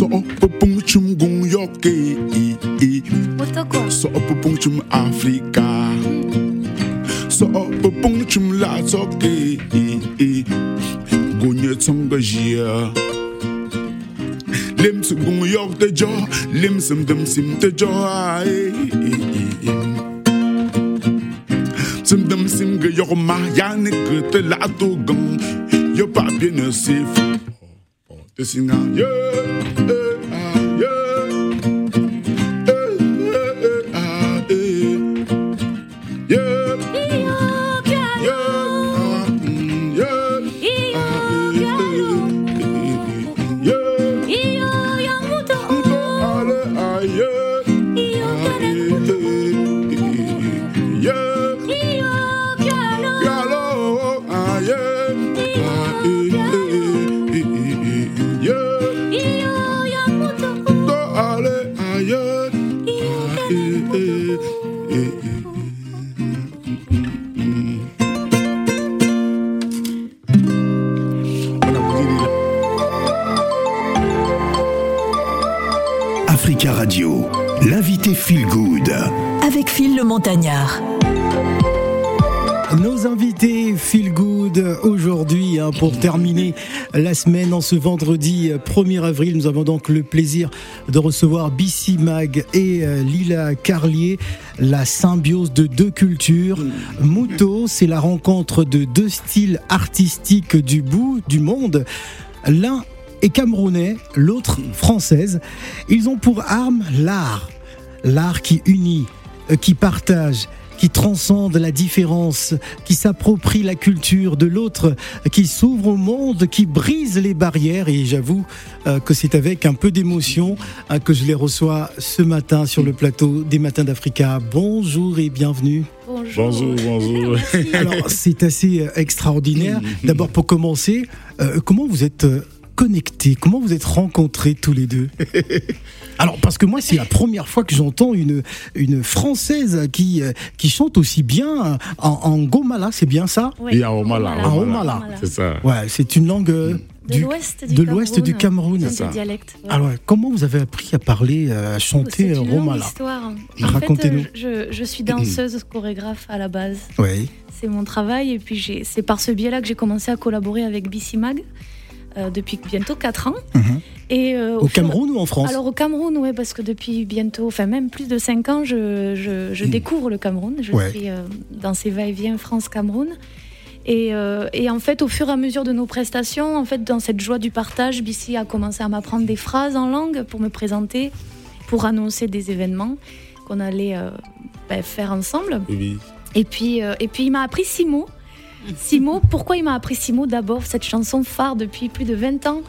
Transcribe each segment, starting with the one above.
So op pung chum gung yoke e e. Motoko. So op pung chum Afrika. So op pung chum la soke e e. Gunye tsonga jia. Lim sum gung yok de jo. Lim sum dum sim de jo e e e. Sim dum sim ge yok ma ya ne ge te la to gung. Yo pa bien ne c'est fou. Te singa yeah, Africa Radio, l'invité Feel Good. avec Phil le Montagnard. Nos invités Feel Good aujourd'hui hein, pour terminer la semaine en ce vendredi euh, 1er avril. Nous avons donc le plaisir de recevoir BC Mag et euh, Lila Carlier, la symbiose de deux cultures. Muto, c'est la rencontre de deux styles artistiques du bout du monde. L'un est camerounais, l'autre française. Ils ont pour arme l'art, l'art qui unit, euh, qui partage, qui transcende la différence, qui s'approprie la culture de l'autre, qui s'ouvre au monde, qui brise les barrières. Et j'avoue euh, que c'est avec un peu d'émotion euh, que je les reçois ce matin sur le plateau des Matins d'Africa. Bonjour et bienvenue. Bonjour. Bonjour, bonjour. Alors, c'est assez euh, extraordinaire. D'abord, pour commencer, euh, comment vous êtes connectés Comment vous êtes rencontrés tous les deux Alors, parce que moi, c'est la première fois que j'entends une, une Française qui, euh, qui chante aussi bien en, en Gomala, c'est bien ça Oui. Et à Omala, À Omala. C'est ça. Ouais, c'est une langue euh, du- l'ouest du de l'ouest du Cameroun. C'est ça. un dialecte. ouais. Alors, comment vous avez appris à parler, euh, à chanter C'est une longue Romala histoire. En Racontez-nous. fait, euh, je, je suis danseuse, chorégraphe à la base. Oui. C'est mon travail et puis j'ai- c'est par ce biais-là que j'ai commencé à collaborer avec BC Mag euh, depuis bientôt 4 ans. Mhm. Et, euh, Au Cameroun ou en France Alors au Cameroun, oui, parce que depuis bientôt, enfin même plus de 5 ans, je, je- je découvre le Cameroun. Je Ouais. suis euh, dans ces va-et-vient France-Cameroun. Et, euh, et en fait, au fur et à mesure de nos prestations, en fait, dans cette joie du partage, BC a commencé à m'apprendre des phrases en langue pour me présenter, pour annoncer des événements qu'on allait euh, ben, faire ensemble. Oui. Et puis, euh, et puis il m'a appris six mots. Six mots. Pourquoi il m'a appris six mots D'abord, cette chanson phare depuis plus de 20 ans,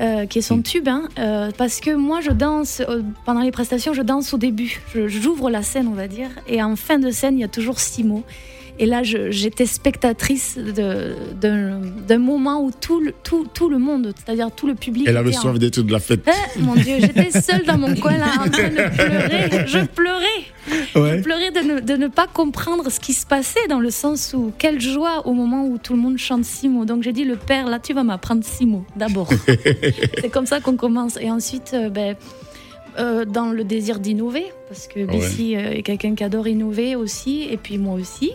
euh, qui est son tube. hein, euh, parce que moi, je danse, euh, pendant les prestations, je danse au début. Je- J'ouvre la scène, on va dire. Et en fin de scène, il y a toujours six mots. Et là, j'étais spectatrice d'un moment où tout le, tout, tout le monde, c'est-à-dire tout le public. Elle avait soif d'être de la fête. Eh, mon Dieu, j'étais seule dans mon coin là, en train de pleurer. Je pleurais. Ouais. Je pleurais de ne, de ne pas comprendre ce qui se passait, dans le sens où, quelle joie au moment où tout le monde chante six mots. Donc j'ai dit, le père, là, tu vas m'apprendre six mots, d'abord. C'est comme ça qu'on commence. Et ensuite, euh, ben, euh, dans le désir d'innover, parce que. Bessie euh, est quelqu'un qui adore innover aussi, et puis moi aussi.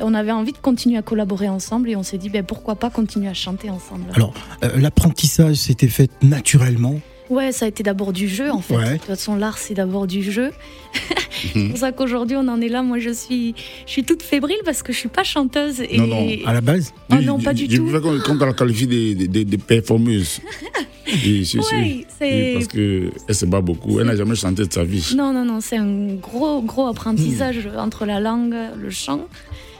On avait envie de continuer à collaborer ensemble et on s'est dit ben, pourquoi pas continuer à chanter ensemble. Alors, euh, l'apprentissage s'était fait naturellement. Ouais, ça a été d'abord du jeu en fait. Ouais. De toute façon, l'art c'est d'abord du jeu. C'est pour ça qu'aujourd'hui on en est là. Moi je suis, je suis toute fébrile parce que je suis pas chanteuse. Et... Non, non. À la base Oh non, pas du Je tout. qu'on qu'on la qualifie des, des, des, des performeuses. Et c'est- Ouais, c'est- c'est- Parce qu'elle se bat beaucoup. Elle n'a jamais chanté de sa vie. Non, non, non, c'est un gros, gros apprentissage entre la langue, le chant,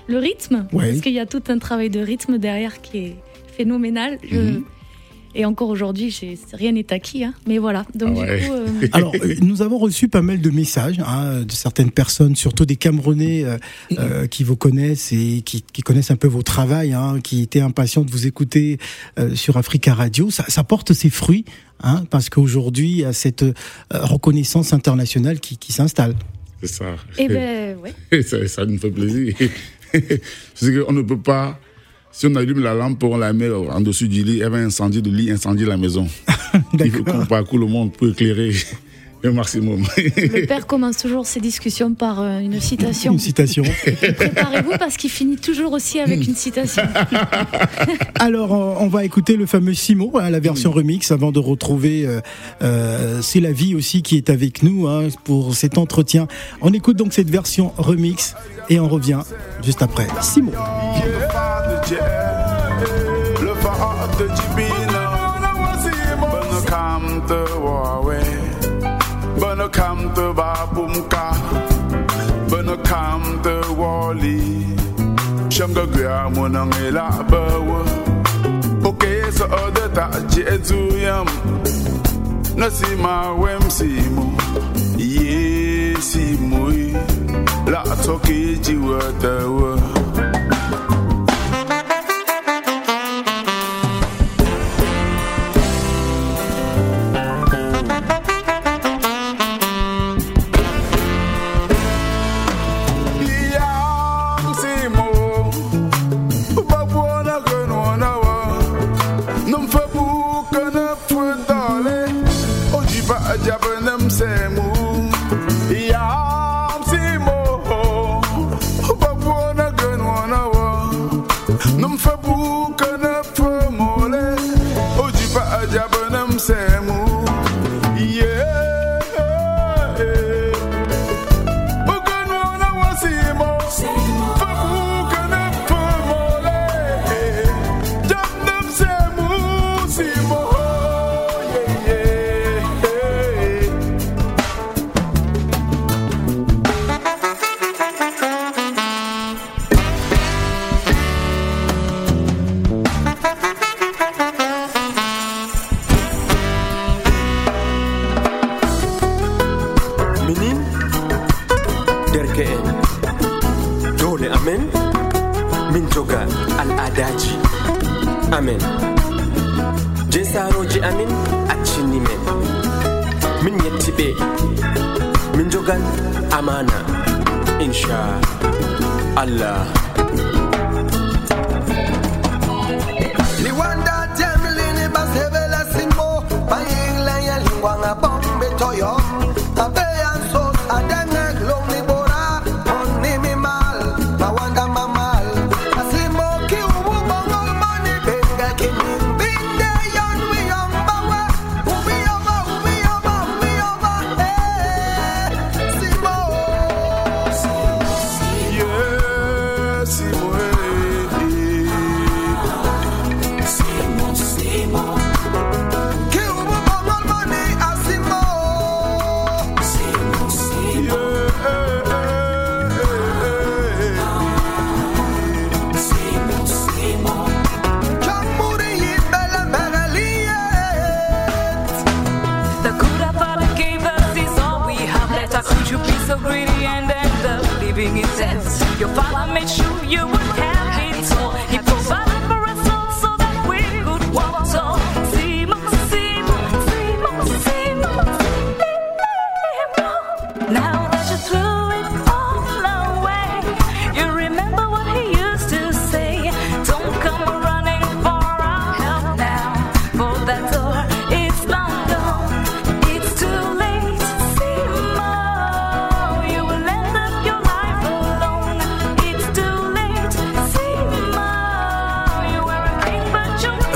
le rythme. Ouais. Parce qu'il y a tout un travail de rythme derrière qui est phénoménal. Je- Mhm. Et encore aujourd'hui, rien n'est acquis. hein. Mais voilà. Donc, Ah ouais. du coup, euh, Alors, euh, nous avons reçu pas mal de messages hein, de certaines personnes, surtout des Camerounais euh, euh, qui vous connaissent et qui, qui connaissent un peu vos travail, hein, qui étaient impatients de vous écouter euh, sur Africa Radio. Ça, ça porte ses fruits, hein, parce qu'aujourd'hui, il y a cette euh, reconnaissance internationale qui, qui s'installe. C'est ça. eh ben, ouais. ça, ça nous fait plaisir. Parce qu'on ne peut pas. Si on allume la lampe, on la met en dessous du lit, elle va incendier le lit, incendier la maison. Il faut qu'on parcourt le monde pour éclairer le maximum. Le père commence toujours ses discussions par euh, une citation. Une citation. Préparez-vous parce qu'il finit toujours aussi avec une citation. Alors, on va écouter le fameux Simo, hein, la version remix, avant de retrouver euh, euh, C'est la vie aussi qui est avec nous hein, pour cet entretien. On écoute donc cette version remix et on revient juste après. Simo. Le kam te babumka, bono kam te wali. Shanga gya munang ela bawa. Oke so ode ta jezu yam. Nasima wem simu, ye simu. La toki jiwa tawa.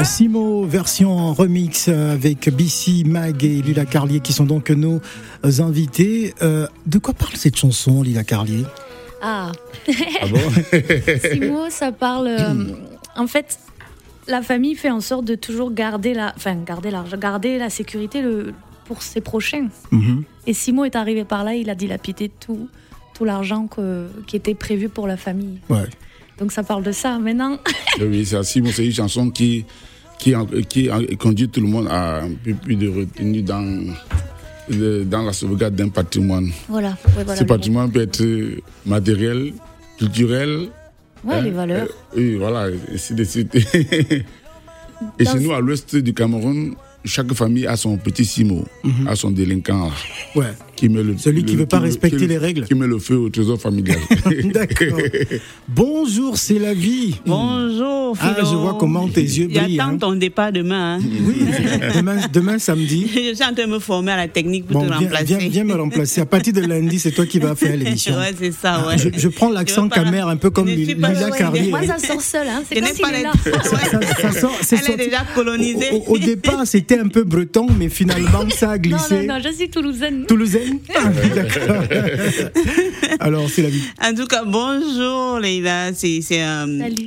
Simo, version en remix avec BC, Mag et Lila Carlier qui sont donc nos invités. Euh, de quoi parle cette chanson, Lila Carlier? Ah, Ah bon? Simo, ça parle. euh, en fait, la famille fait en sorte de toujours garder la, enfin garder l'argent, garder la sécurité le, pour ses prochains. Mhm. Et Simo est arrivé par là, il a dilapidé tout, tout l'argent qui était prévu pour la famille. Ouais. Donc ça parle de ça. Maintenant, Oui, c'est c'est une chanson qui, qui, qui conduit tout le monde à un peu plus de retenue dans, le- dans la sauvegarde d'un patrimoine. voilà. ouais, voilà Ce patrimoine peut être matériel, culturel. Ouais, hein, les valeurs. euh, oui, voilà, et ainsi de suite. et Dans chez nous, à l'ouest du Cameroun, chaque famille a son petit Simo, a son délinquant, Ouais. Qui met le, Celui qui le- veut pas respecter qui- les règles. Qui met le feu au trésor familial. D'accord. Bonjour, c'est la vie. Bonjour, Ah, Philo. je vois comment tes yeux brillent. J'attends hein. ton départ demain. hein. Oui, demain, demain samedi. Je suis en train de me former à la technique pour Bon, te viens, remplacer. viens, viens me remplacer. À partir de lundi, c'est toi qui vas faire l'émission. Ouais, c'est ça, ouais. Je, je prends l'accent camère un peu comme ne Lila ouais, Carrier. Moi, ça sort seul. Hein. C'est comme pas est là. Ça- ça sort- c'est Elle est déjà colonisée. Au, au- au départ, c'était un peu breton, mais finalement, ça a Non, glissé. non, non, je suis toulousaine. Toulousaine Ah, D'accord. Alors, c'est la vie. En tout cas, bonjour Leïla, c'est c'est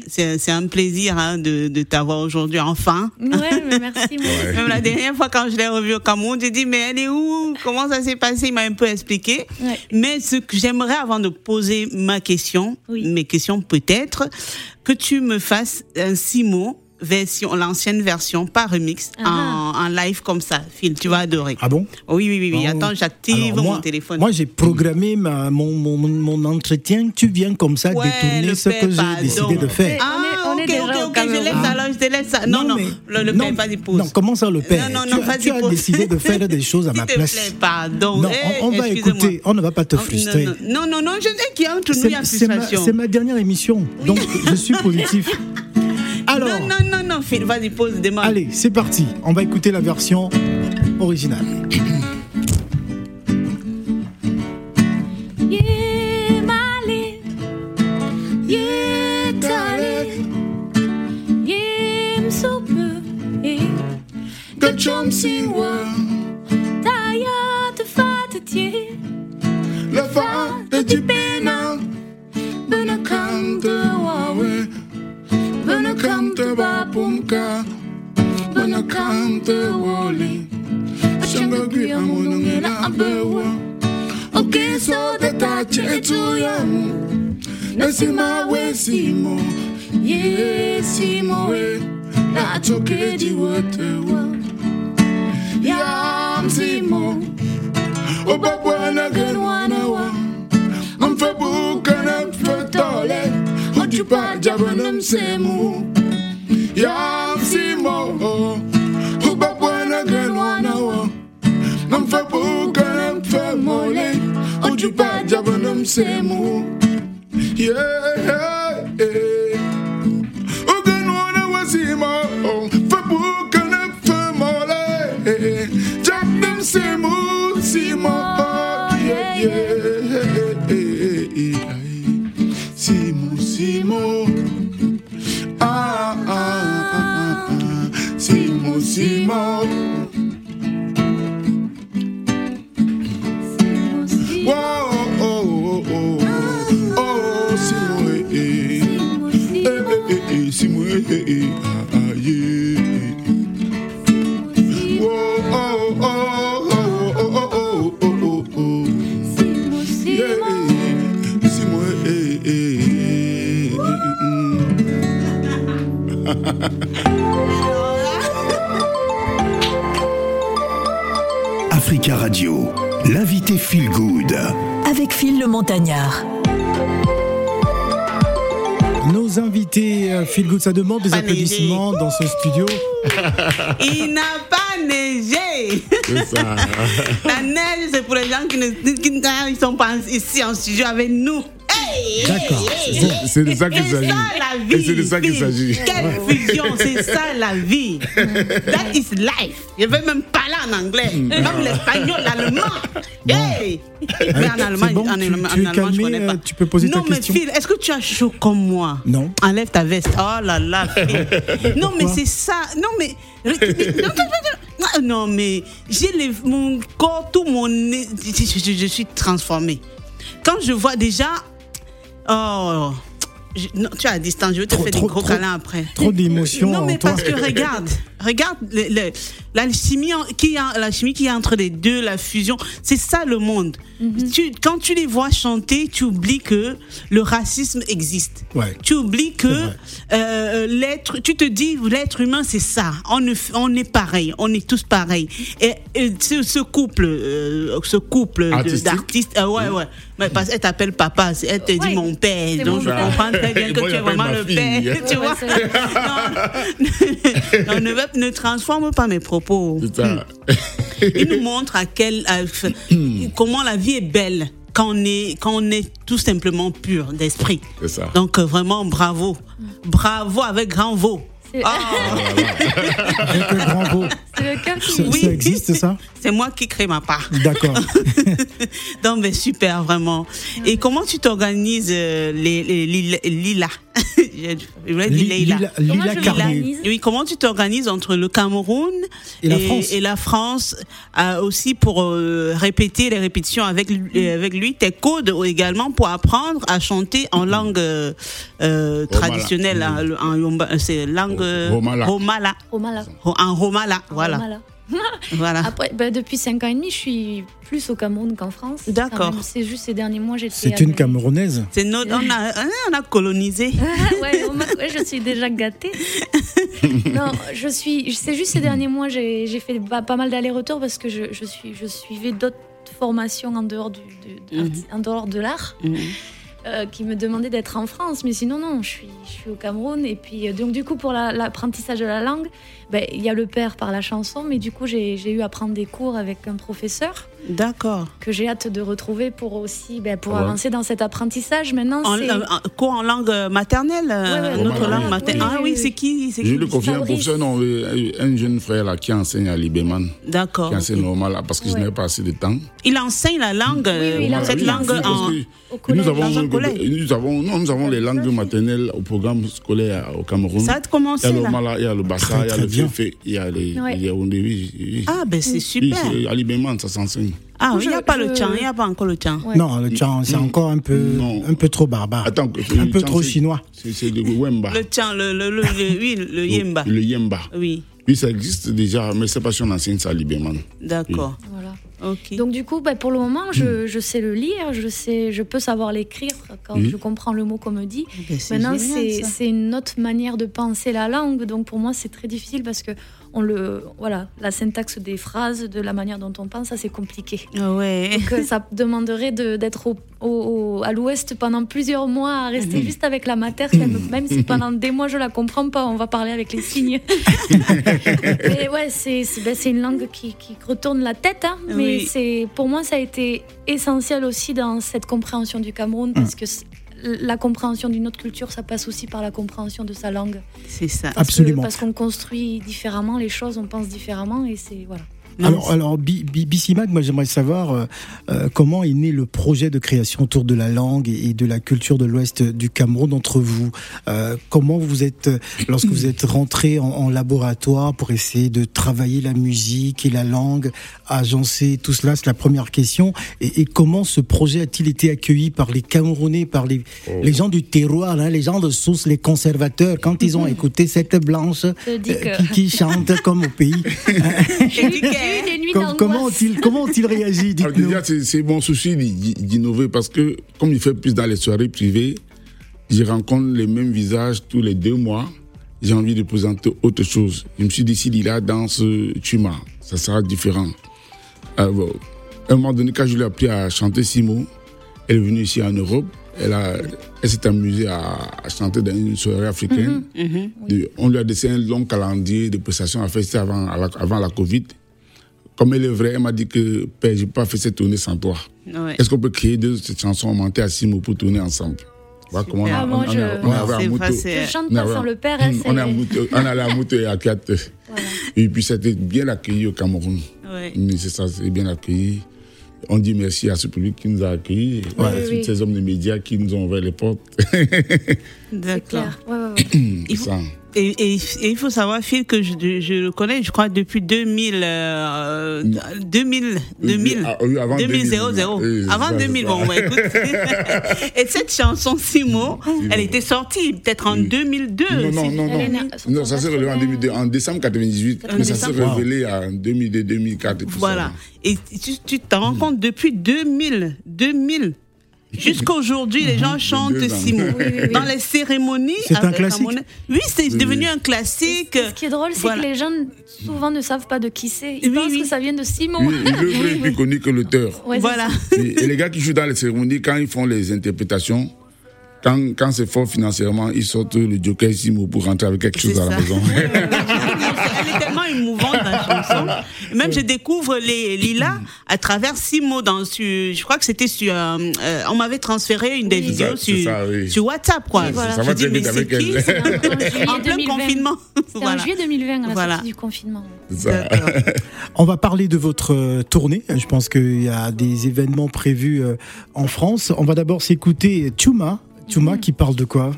c'est c'est un plaisir hein, de, de t'avoir aujourd'hui enfin. Ouais, mais merci, moi. Même la dernière fois quand je l'ai revu au Cameroun, j'ai dit mais elle est où? Comment ça s'est passé? Il m'a un peu expliqué. Ouais. Mais ce que j'aimerais avant de poser ma question, Oui. mes questions peut-être, que tu me fasses un six mots version, l'ancienne version, pas remix, Ah. en, en live comme ça. Phil, tu vas adorer. Ah bon? Oui, oui, oui, oui. Oh. Attends, j'active mon téléphone. Moi, j'ai programmé ma, mon, mon, mon entretien. Tu viens comme ça Ouais, détourner ce que j'ai décidé de faire. Ah, On est- on est ok, ok, ok, je laisse alors, je te laisse ça. Non, non, mais- le, le non, père, vas-y, pause. Non, comment ça, le père Non, non, non, as- vas-y, Tu as décidé de faire des choses à S'il ma te place. plaît, pardon. Non, Eh, on, on va écouter. On ne va pas te Oh, frustrer. Non, non, non, non, je sais qu'il y a entre nous, il y a C'est c'est ma, frustration. c'est ma dernière émission, donc je suis positif. Alors, Non, non, non, non, Phil, vas-y, pause, demande. allez, c'est parti. On va écouter la version originale. Yeah, Mali. wole shango gwi amunungi na abewa okiso detache etu yamu nesima we simo ye simo we. Na chokeji wotewa yam simo obabwana genwana wa. Mfebuka na mfetole hojupa jabanam semu yam simo oh. Mujupanja semu, yeah Montagnard. Nos invités, euh, Feel Good, ça demande des Pas applaudissements dans ce studio. Il n'a pas neigé. Ça. La neige, c'est pour les gens qui ne qui, ne- ils sont pas ici en studio avec nous. D'accord. C'est- de ça qu'il C'est s'agit. ça la Et vie. c'est de ça qu'il s'agit. Quelle fusion, c'est ça la vie. That is life. Je vais même parler en anglais, Mm. même l'espagnol, l'allemand. Hey. Mais en allemand, en, tu- allemand, je connais pas. tu peux poser ta non, mais question. Phil, est-ce que tu as chaud comme moi? Non. Enlève ta veste. Oh là là, Phil. Non, mais c'est ça. Non, mais. Non, mais j'ai mon corps, tout mon. je- je suis transformée. Quand je vois déjà. Oh. je- non, tu es à distance, je vais te Trop- faire trop- des gros trop- câlins après. Trop d'émotions Non, mais toi. parce que regarde, regarde le- le- la chimie en- qui a, la chimie qui est entre les deux, la fusion, c'est ça le monde. Tu- quand tu les vois chanter, tu oublies que le racisme existe. Ouais. Tu oublies que euh, l'être, tu te dis l'être humain c'est ça. On, est pareil, on est tous pareils. Et, et ce, ce couple, euh, ce couple d'artistes, euh, ouais ouais, mais parce qu'elle t'appelle papa, elle te dit Ouais, mon père, donc mon je père. comprends très bien que Moi, tu es vraiment le fille. père, tu Ouais, vois. Non, non, ne, va- ne transforme pas mes propos. C'est ça. Il nous montre à quel, à- comment la vie est belle quand on est, quand on est tout simplement pur d'esprit. C'est ça. Donc euh, vraiment bravo, bravo avec grand veau. Ah, Avec grand veau. C'est le cœur qui Ça, Oui. ça existe, ça c'est moi qui crée ma part. D'accord. Donc mais super vraiment. Et comment tu t'organises euh, les, les, lila- lila? Je voulais dire Li- Leila. Lila, Oui, comment tu t'organises entre le Cameroun Et la France? et la France, euh, aussi pour euh, répéter les répétitions avec lui, euh, avec lui, tes codes également pour apprendre à chanter en langue euh, euh, traditionnelle, hein, le- en c'est langue Romala. Romala. Romala. Ro- En Romala, voilà. Romala. voilà. Après, bah, depuis 5 ans et demi, je suis plus au Cameroun qu'en France. D'accord. C'est juste ces derniers mois, j'étais. C'est une. Camerounaise. C'est notre, on a, hein, on a colonisé. Ouais, ouais, je suis déjà gâtée. non, je suis. C'est juste ces derniers mois, j'ai j'ai fait pas, pas mal d'allers-retours parce que je, je, suis, je suivais d'autres formations en dehors, du, de, de- Mhm. en dehors de l'art euh, qui me demandaient d'être en France. Mais sinon, non, je suis, je suis au Cameroun. Et puis, euh, donc, du coup, pour la- l'apprentissage de la langue, ben, il y a le père par la chanson, mais du coup, j'ai eu à prendre des cours avec un professeur D'accord. que j'ai hâte de retrouver pour aussi ben, pour Ouais. avancer dans cet apprentissage. Maintenant, En, euh, en- cours en langue maternelle, euh, Ouais, ouais, notre langue oui. maternelle. Oui, ah oui, oui, oui. c'est qui, Je lui confie un professeur, non, euh, un jeune frère là qui enseigne à Libéman, D'accord. qui enseigne normal là, parce que je n'avais pas assez de temps. Il enseigne la langue, euh, oui, il Voilà, cette oui, langue en. que Au collège, nous avons, nous avons, non, nous avons les langues maternelles au programme scolaire au Cameroun. Ça a Il y a commencé le là. Mala, il y a le Bassa, Très, il y a très le bien. Il y a les, Ouais. il y a Ondé, oui, oui. Ah, ben c'est Oui, super. c'est à Libéman, ça s'enseigne. Ah, il n'y a Je- pas le tchan, il n'y a pas encore le tchan. Ouais. Non, le tchan, c'est encore un peu, Non. un peu trop barbare. Attends, un peu Tchan, trop chinois. C'est c'est le Wemba. Le tchan, le, le, le, le- oui, le yemba. Le Yemba. Oui, Oui, ça existe déjà, mais c'est pas si on enseigne ça à Libéman. d'accord. Donc du coup, bah, pour le moment, je, je sais le lire, je sais, je peux savoir l'écrire quand je comprends le mot qu'on me dit. Ben, c'est Maintenant, génial, c'est ça. c'est une autre manière de penser la langue, donc pour moi, c'est très difficile parce que on le, voilà, la syntaxe des phrases, de la manière dont on pense, ça c'est compliqué. Ah Ouais. Donc euh, ça demanderait de- d'être au- au- au- à l'ouest pendant plusieurs mois, à rester juste avec la mater, même, si pendant des mois je la comprends pas, on va parler avec les signes. mais ouais, c'est ben, une langue qui, qui retourne la tête, hein, mais Oui. c'est pour moi ça a été essentiel aussi dans cette compréhension du Cameroun parce que la compréhension d'une autre culture, ça passe aussi par la compréhension de sa langue. C'est ça. Parce que- Absolument. parce qu'on construit différemment les choses, on pense différemment et c'est voilà. Alors, alors moi j'aimerais savoir euh, euh, comment est né le projet de création autour de la langue et, de la culture de l'Ouest du Cameroun entre vous. Euh, comment vous êtes, euh, lorsque vous êtes rentré en, en laboratoire pour essayer de travailler la musique et la langue, agencer tout cela, c'est la première question. Et, et comment ce projet a-t-il été accueilli par les Camerounais, par les, les gens du terroir, hein, les gens de source, les conservateurs, quand ils ont écouté cette blanche euh, qui, qui chante comme au pays eu des nuits Com- d'angoisse. comment ont-ils comment ont-ils réagi déjà, c'est mon souci d'innover parce que, comme il fait plus dans les soirées privées, je rencontre les mêmes visages tous les deux mois. J'ai envie de présenter autre chose. Je me suis dit, si Lila danse Tuma, ça sera différent. Euh, bon, à un moment donné, quand je lui ai appris à chanter Simo, elle est venue ici en Europe. Elle, a- elle s'est amusée à, à chanter dans une soirée africaine. De- on lui a dessiné un long calendrier de prestations à faire avant, à la- avant la Covid. Comme elle est vraie, elle m'a dit que Père, j'ai pas fait cette tournée sans toi. Ouais. Est-ce qu'on peut créer deux cette chanson, monter à six mots pour tourner ensemble? Voilà comment on, a- Ah, on, on, je- a- on chante pas sans le père, hein, on, a on allait à moto et à quatre. Et puis c'était bien accueilli au Cameroun. Ouais. Mais c'est ça, c'est bien accueilli. On dit merci à ce public qui nous a accueillis, et Oui, à oui, tous oui. ces hommes de médias qui nous ont ouvert les portes. D'accord. Ouais, ouais, ouais. Il faut-. Et, et- et il faut savoir, Phil, que je, je le connais, je crois, depuis 2000, euh, 2000, 2000, Ah, oui, avant 2000, 2000, 00. oui, avant ça, 2000, c'est bon, bah, écoute. et cette chanson, Simo, elle était sortie peut-être en 2002. Non, non, non, non. son Non, ça s'est révélé en 2002, en décembre 98, En mais ça s'est révélé en 2002, 2004 et tout Voilà. ça. Et tu tu t'en rends compte, depuis 2000, 2000, jusqu'à aujourd'hui, les gens chantent deux ans. Simo. Oui, oui, oui. Dans les cérémonies. C'est un classique. Oui, c'est Oui, devenu oui. un classique. Ce qui est drôle, c'est Voilà. que les gens souvent ne savent pas de qui c'est. Ils Oui, pensent oui. que ça vient de Simon. Est plus connue que l'auteur. Ouais, Voilà. ça. Et, les gars qui jouent dans les cérémonies, quand ils font les interprétations, quand, quand c'est fort financièrement, ils sortent le Joker Simo pour rentrer avec quelque chose C'est à la ça. maison. Tellement émouvante la chanson. Même je découvre les Lila à travers six mots dans sur, je crois que c'était sur euh, euh, on m'avait transféré une des Oui. vidéos ça, sur, ça, oui. sur WhatsApp quoi. Oui, voilà. Ça Je va dis, très mais c'est avec qui En plein 2020. confinement? C'était en Voilà. juillet 2020, à la Voilà. sortie du confinement. On va parler de votre euh, tournée. Je pense qu'il y a des événements prévus en France. On va d'abord s'écouter Tuma. Tuma qui parle de quoi?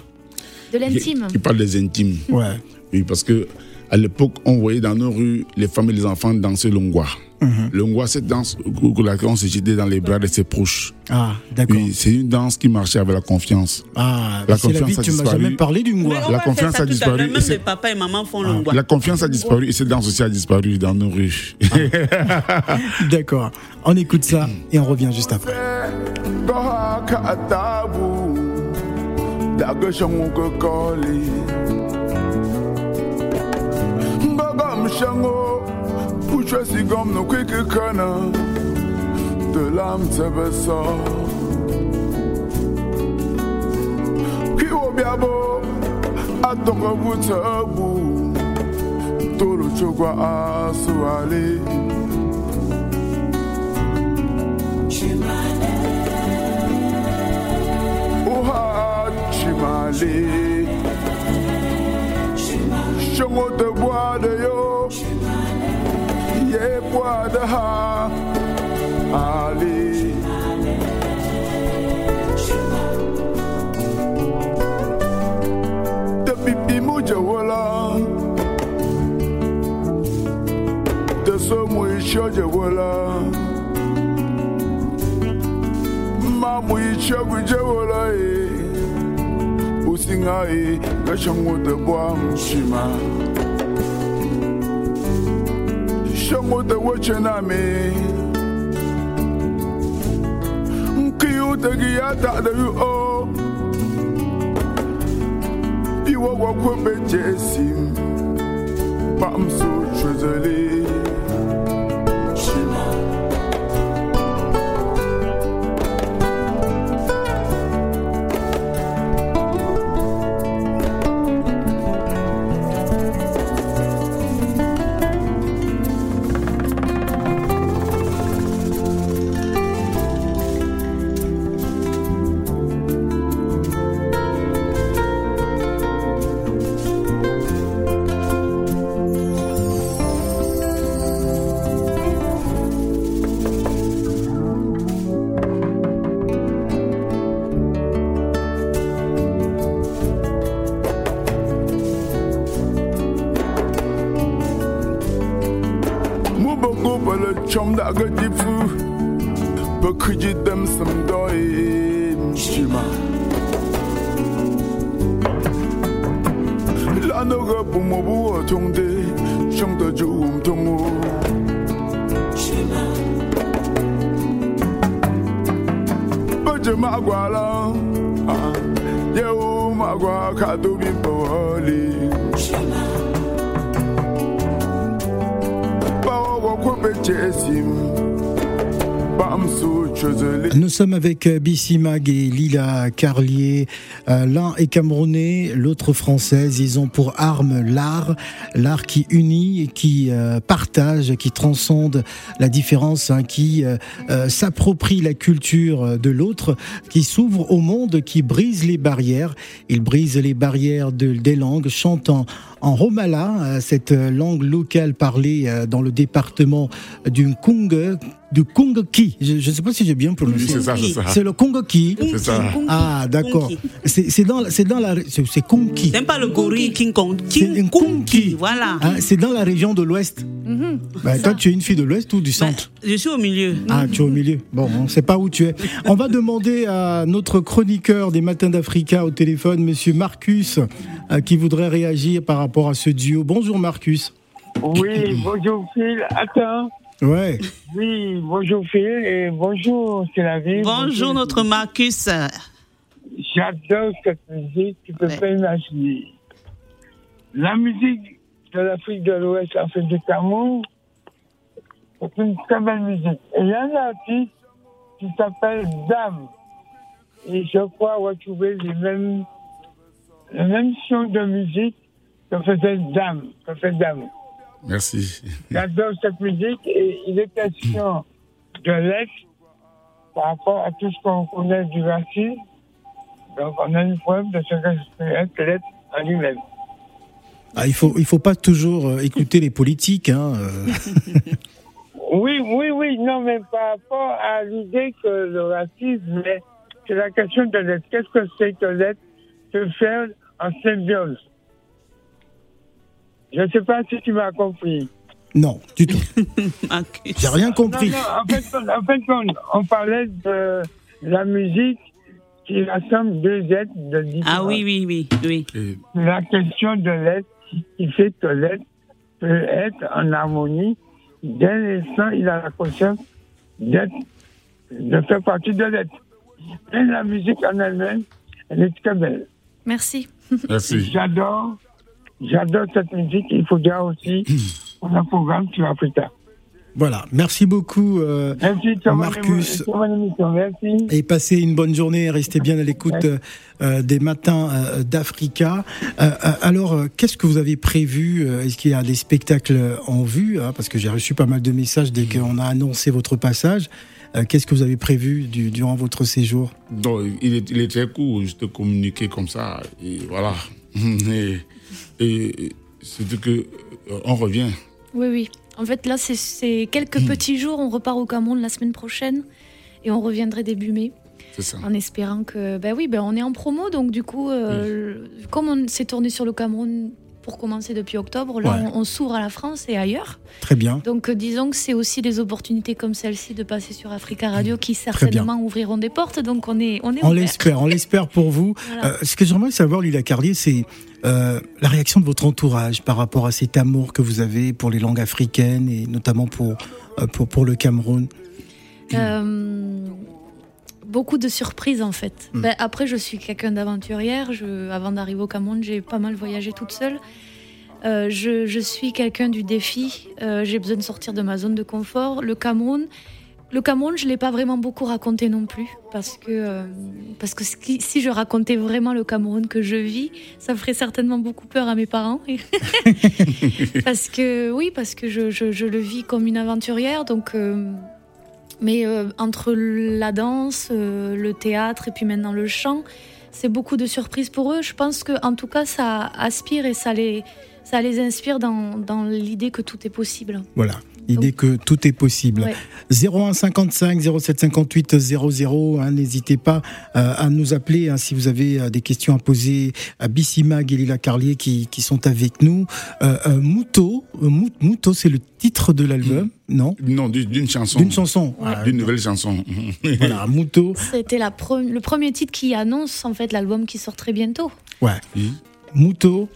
De l'intime. Qui parle des intimes. Ouais. Oui, parce que à l'époque, on voyait dans nos rues les femmes et les enfants danser l'ongwa. L'ongwa, cette danse où où laquelle on se jetait dans les bras de ses proches. Ah, d'accord. Oui, c'est une danse qui marchait avec la confiance. Ah, La c'est la confiance vie, a tu m'as disparu. jamais parlé du La confiance a disparu Même c'est- les papas et maman font le La confiance a disparu et cette danse aussi a disparu dans nos rues. D'accord. On écoute ça et on revient juste après. shango Pushwe sigom no kwiki kana De lam tebe sa Ki obiabo Atoko kutebu Toro chokwa asu ali Chimale. Oha Chimale. Chongo te boade yo Ye boade ha Ali. Te pipi mouje wala Te so mou ishoje wala Ma mou ishoje wala ye eh singai gashango te bwam shima shango te wache nami. Nkiyu te giya ta da yu o iwa wakwe beche esim pam so chwezeli avec euh, Bissy Mag et Lila Carlier. Euh, L'un est camerounais, l'autre française. Ils ont pour arme l'art, l'art qui unit et qui euh, partage, qui transcende la différence, hein, qui euh, euh, s'approprie la culture de l'autre, qui s'ouvre au monde, qui brise les barrières. Ils brisent les barrières de- des langues, chantant en romala, cette langue locale parlée dans le département du Kung, du Kungki. Je ne sais pas si j'ai bien prononcé. Oui, c'est ça, c'est ça. C'est le ça. Ah, d'accord. C'est c'est dans, c'est dans la, c'est c'est Kunki. T'aimes pas le gorille King Kong C'est King Kunki, voilà. Hein, c'est dans la région de l'Ouest. Bah, toi, tu es une fille de l'Ouest ou du Ben, centre je suis au milieu. Ah, tu es au milieu. Bon, on ne sait pas où tu es. On va demander à notre chroniqueur des Matins d'Africa au téléphone, Monsieur Marcus, euh, qui voudrait réagir par rapport à ce duo. Bonjour Marcus. Oui, bonjour Phil. Attends. Ouais. Oui, bonjour Phil et bonjour c'est la vie. Bonjour notre Marcus. J'adore cette musique, tu peux Ouais. pas imaginer. La musique de l'Afrique de l'Ouest, l'Afrique du Cameroun, c'est une très belle musique. Et il y a un artiste qui s'appelle Dame. Et je crois retrouver les mêmes, les mêmes sons de musique que faisait Dame, que fait Dame. Merci. J'adore cette musique et il est question de l'être par rapport à tout ce qu'on connaît du racisme. Donc on a une preuve de ce que peut être l'être en lui-même. Ah, il faut, il faut pas toujours euh, écouter les politiques. Hein, euh. Oui, oui, oui, non, mais par rapport à l'idée que le racisme, c'est la question de l'être. Qu'est-ce que c'est que l'être se faire en symbiose? Je ne sais pas si tu m'as compris. Non, du tout. J'ai rien compris. Non, non, en fait, en fait, on, on parlait de la musique qui rassemble deux êtres de différents. Ah oui, oui, oui, oui. Et La question de l'être qui fait que l'être peut être en harmonie dès l'instant il a la conscience d'être, de faire partie de l'être. Et la musique en elle-même, elle est très belle. Merci. merci. J'adore, j'adore cette musique. Il faudra aussi qu'on un programme sur Africa. Voilà. Merci beaucoup. euh, Merci. Marcus. Merci. et passez une bonne journée. Restez bien à l'écoute euh, euh, des matins euh, d'Africa. Euh, alors, euh, qu'est-ce que vous avez prévu Est-ce qu'il y a des spectacles en vue hein Parce que j'ai reçu pas mal de messages dès qu'on a annoncé votre passage. Euh, qu'est-ce que vous avez prévu du- durant votre séjour? Donc, il est, il est très court, juste communiquer comme ça, et voilà. Et, et c'est que on revient. Oui, oui. En fait, là, c'est- quelques Hmm. petits jours. On repart au Cameroun la semaine prochaine et on reviendrait début mai ça. en espérant que. Ben oui, ben on est en promo donc du coup, euh, comme on s'est tourné sur le Cameroun pour commencer depuis octobre, là, Ouais. on, on s'ouvre à la France et ailleurs. Très bien. Donc, euh, disons que c'est aussi des opportunités comme celle-ci de passer sur Africa. Radio qui certainement ouvriront des portes. Donc, on est, on est On l'espère, on l'espère pour vous. Voilà. Euh, ce que j'aimerais savoir, Lila Carlier, c'est euh, la réaction de votre entourage par rapport à cet amour que vous avez pour les langues africaines et notamment pour, euh, pour, pour le Cameroun. Euh, beaucoup de surprises en fait. Mm. Ben, après, je suis quelqu'un d'aventurière. Je, avant d'arriver au Cameroun, j'ai pas mal voyagé toute seule. Euh, je, je suis quelqu'un du défi. Euh, j'ai besoin de sortir de ma zone de confort. Le Cameroun, le Cameroun, je l'ai pas vraiment beaucoup raconté non plus parce que euh, parce que si je racontais vraiment le Cameroun que je vis, ça ferait certainement beaucoup peur à mes parents. parce que oui, parce que je, je- je le vis comme une aventurière, donc. Mais euh, entre la danse, euh, le théâtre et puis maintenant le chant, c'est beaucoup de surprises pour eux. Je pense que en tout cas, ça aspire et ça les, ça les inspire dans, dans l'idée que tout est possible. Voilà, l'idée que tout est possible. Ouais. 01 55 07 58 00, hein, n'hésitez pas euh, à nous appeler hein, si vous avez euh, des questions à poser à Bissimag et Lila Carlier qui, qui sont avec nous. Euh, euh, Mouto, euh, Mou- Mouto, c'est le titre de l'album, non? Non, d'une chanson. D'une chanson. Ouais. Ah, D'une nouvelle chanson. Voilà, Mouto. C'était pre- le premier titre qui annonce en fait l'album qui sort très bientôt. Ouais. Oui. Mouto,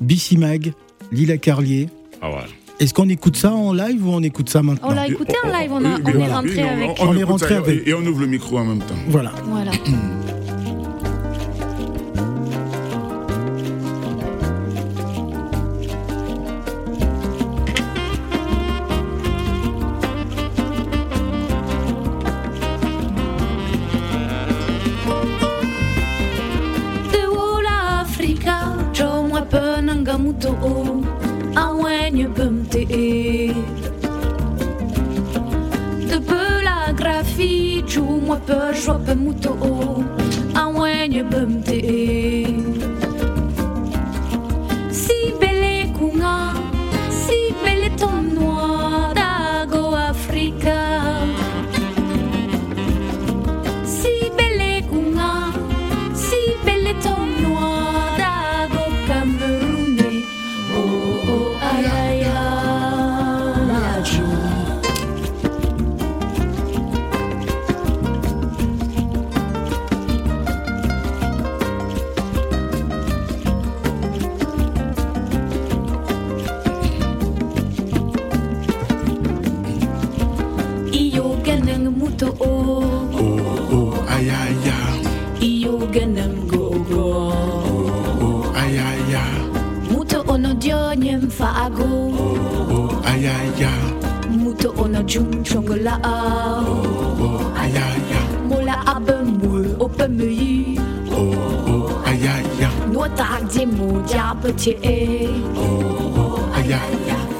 Bissimag, Lila Carlier. Ah ouais. Est-ce qu'on écoute ça en live ou on écoute ça maintenant On l'a écouté en live, on, a- Oui, on est voilà. rentré Oui, avec. On est rentré avec. Et, et on ouvre le micro en même temps. Voilà. Voilà. T-A. Oh, aja.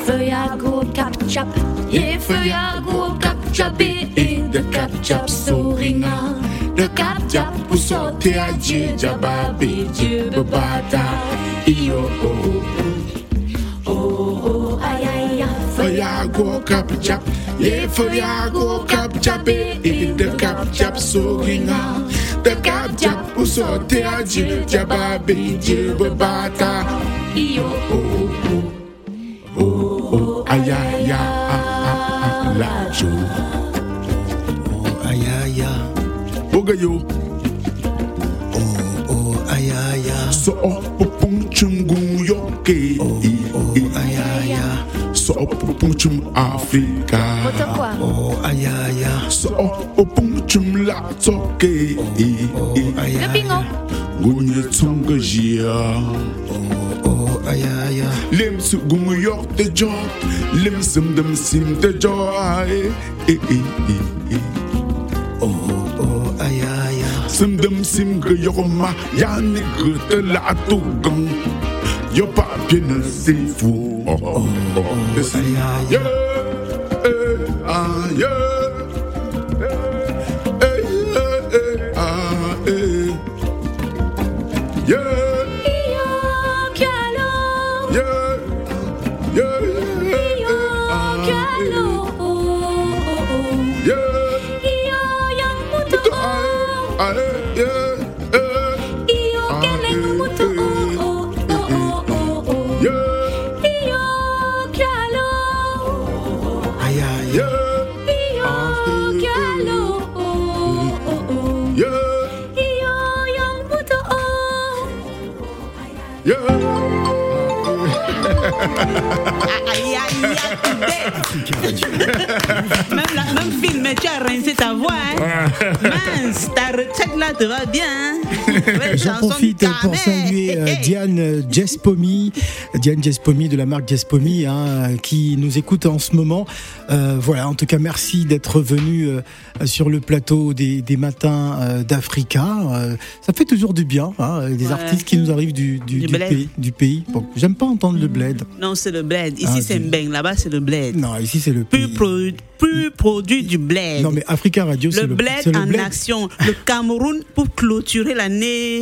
För jag går kappchapp. Yeah, för jag går kappchapp. In the kappchapp så ringa. The kappchapp på så till adjö. Jababi, jubabata. Io, oh, oh, aja. För jag går kappchapp. Yeah, för jag går kappchapp. In the kappchapp så ringa. Chap pour sortir à Dieu, Jababi, Dieu, Babata. Iyo Oh, oh, oh, aïe, aïe, aïe, ah, ah, ah, la joie. Oh, aïe aïe aïe. Bogayo. Oh, oh, aïe aïe aïe. So popung chungung yoke. Oh, aïe aïe aïe. So Africa. Oh, aïe aïe. So la toke. Oh, aïe Le aïe bingo Gunye tsonga jia. Oh, aïe aïe aïe. Lim su yok de jo. Lim sim dem sim de jo. Eh, eh, eh, eh, eh. Oh, oh, aïe aïe. Sim dem sim ge yok ma. Ya ni ge te la tu gang. Yo pa bien c'est fou. Oh, oh, oh. This is- aïe, aïe. Yeah, eh, ah, même, la, même film, tu as rincé ta voix. Hein? Mince, ta retraite là te va bien. J'en profite pour saluer euh. Diane Jespomi, Diane Jespomi de la marque Jespomi, hein, qui nous écoute en ce moment. Euh, voilà, en tout cas, merci d'être venu euh, sur le plateau des, des matins euh, d'Africa. Ça fait toujours du bien, hein, des Ouais. artistes qui nous arrivent du, du, Du du bled. pays. Du pays. Bon, J'aime pas entendre le bled. Non, c'est le bled. Ici, Ah, c'est Mbeng. Là-bas, c'est le bled. Non, ici c'est le Plus, pays. pro- plus produit du bled. Non, mais Africa Radio, c'est le le, bled le en bled. action. Le Cameroun pour clôturer l'année.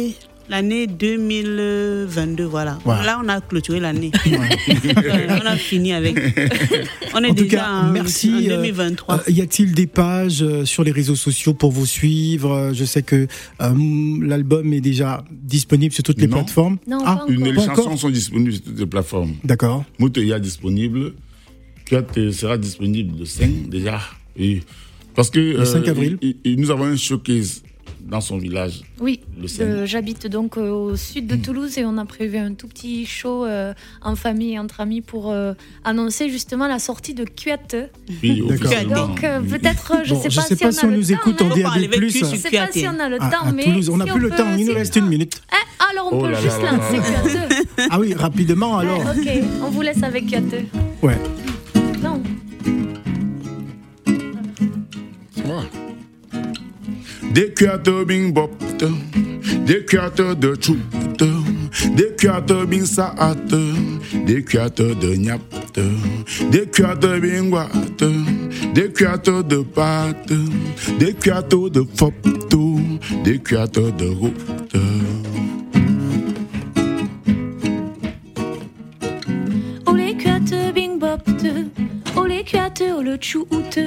L'année 2022, voilà. Ouais. Là, on a clôturé l'année. Ouais, on a fini avec. On est En tout déjà cas, en, merci. en euh, 2023. euh, y a-t-il des pages euh, sur les réseaux sociaux pour vous suivre? Euh, Je sais que euh, l'album est déjà disponible sur toutes les Non. plateformes. Non, ah, pas Une, encore. les Pas chansons encore sont disponibles sur toutes les plateformes. D'accord. Mouteya disponible. Kiat sera disponible le 5 déjà. Et parce que euh, 5 avril. et- et nous avons un showcase dans son village. Oui, j'habite donc euh, au sud de Toulouse et on a prévu un tout petit show euh, en famille et entre amis pour euh, annoncer justement la sortie de Kuate. Oui. Donc euh, peut-être, je Bon, sais pas sais si pas on a on nous temps, écoute en On DAB+. Je sur sais pas si on a le À, temps, à mais Toulouse, on n'a si plus le peut- temps, il nous reste une minute. Eh, alors on Oh peut là juste lancer là. Kuate. Ah oui, rapidement alors. ok, on vous laisse avec Kuate. Ouais. Des cuates bing bop, des cuates de chou, Des cuates bing saate, des cuates de nyapte, des cuates bingwate, des cuates de pâte, des cuates de fopto, des cuates de route. Oh les cuates bing bopte, oh les cuates oh le tchoute,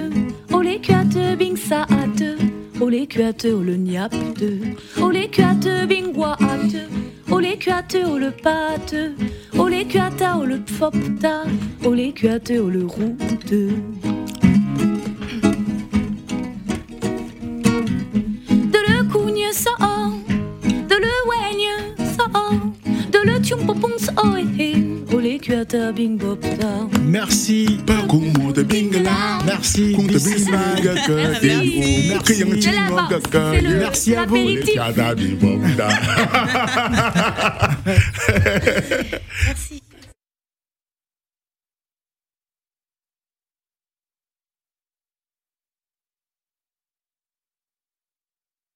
oh oh les cuates bing guate, oh les cuates oh le pâte, oh les cuata oh le pfopta, oh les cuates oh le route. De le cougne ça, de le weigne ça, de le tchompopons oh bopta. Merci. Merci. Merci. Merci à vous. bopta.